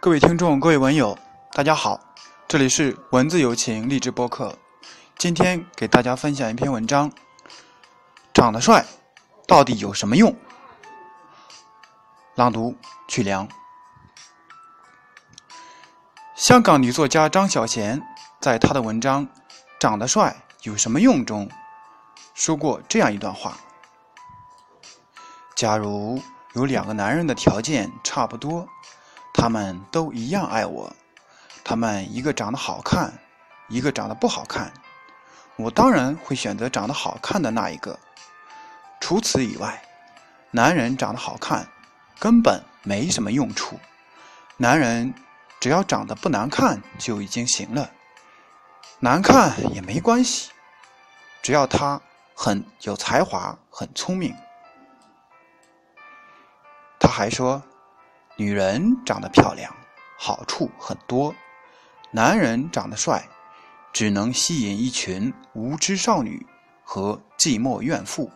各位听众，各位文友，大家好，这里是文字有情励志播客。今天给大家分享一篇文章：长得帅到底有什么用？朗读：曲良。香港女作家张小娴在她的文章《长得帅有什么用》中说过这样一段话：假如有两个男人的条件差不多。他们都一样爱我，他们一个长得好看，一个长得不好看，我当然会选择长得好看的那一个。除此以外，男人长得好看根本没什么用处，男人只要长得不难看就已经行了，难看也没关系，只要他很有才华、很聪明。他还说。女人长得漂亮，好处很多；男人长得帅，只能吸引一群无知少女和寂寞怨妇。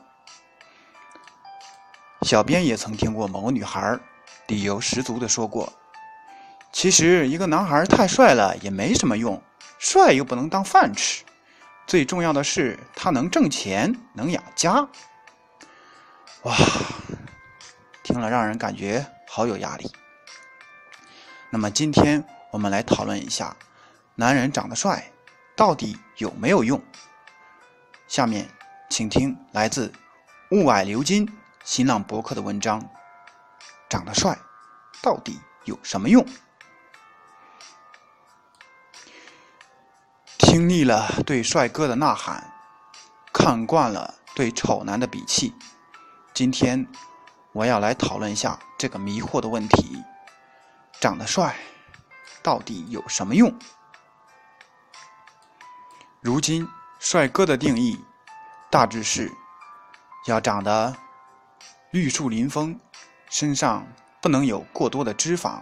小编也曾听过某个女孩理由十足的说过：“其实一个男孩太帅了也没什么用，帅又不能当饭吃，最重要的是他能挣钱，能养家。”哇，听了让人感觉。好有压力。那么今天我们来讨论一下，男人长得帅到底有没有用？下面请听来自雾霭流金新浪博客的文章：长得帅到底有什么用？听腻了对帅哥的呐喊，看惯了对丑男的鄙弃，今天。我要来讨论一下这个迷惑的问题：长得帅到底有什么用？如今，帅哥的定义大致是：要长得玉树临风，身上不能有过多的脂肪，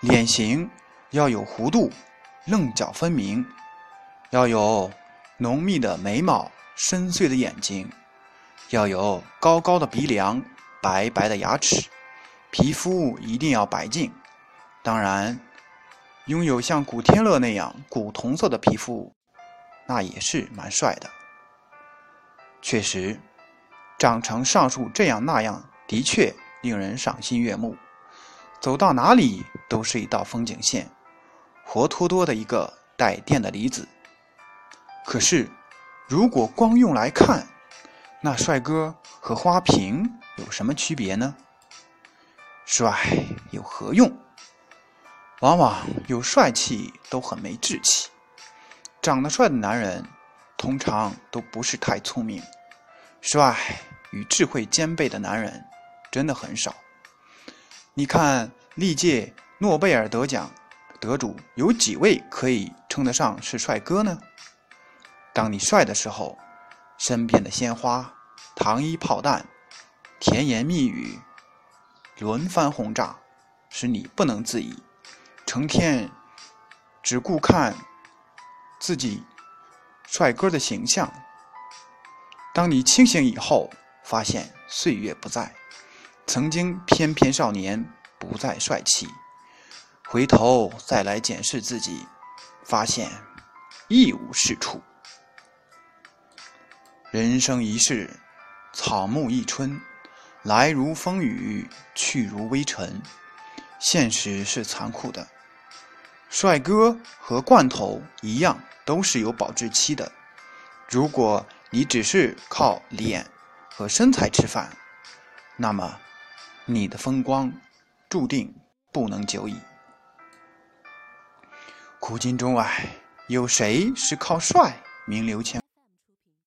脸型要有弧度，棱角分明，要有浓密的眉毛、深邃的眼睛，要有高高的鼻梁。白白的牙齿，皮肤一定要白净。当然，拥有像古天乐那样古铜色的皮肤，那也是蛮帅的。确实，长成上述这样那样，的确令人赏心悦目，走到哪里都是一道风景线，活脱脱的一个带电的离子。可是，如果光用来看，那帅哥和花瓶。有什么区别呢？帅有何用？往往有帅气都很没志气。长得帅的男人通常都不是太聪明，帅与智慧兼备的男人真的很少。你看历届诺贝尔得奖得主有几位可以称得上是帅哥呢？当你帅的时候，身边的鲜花、糖衣炮弹。甜言蜜语，轮番轰炸，使你不能自已，成天只顾看自己帅哥的形象。当你清醒以后，发现岁月不在，曾经翩翩少年不再帅气，回头再来检视自己，发现一无是处。人生一世，草木一春。来如风雨，去如微尘。现实是残酷的，帅哥和罐头一样，都是有保质期的。如果你只是靠脸和身材吃饭，那么你的风光注定不能久矣。古今中外，有谁是靠帅名留千？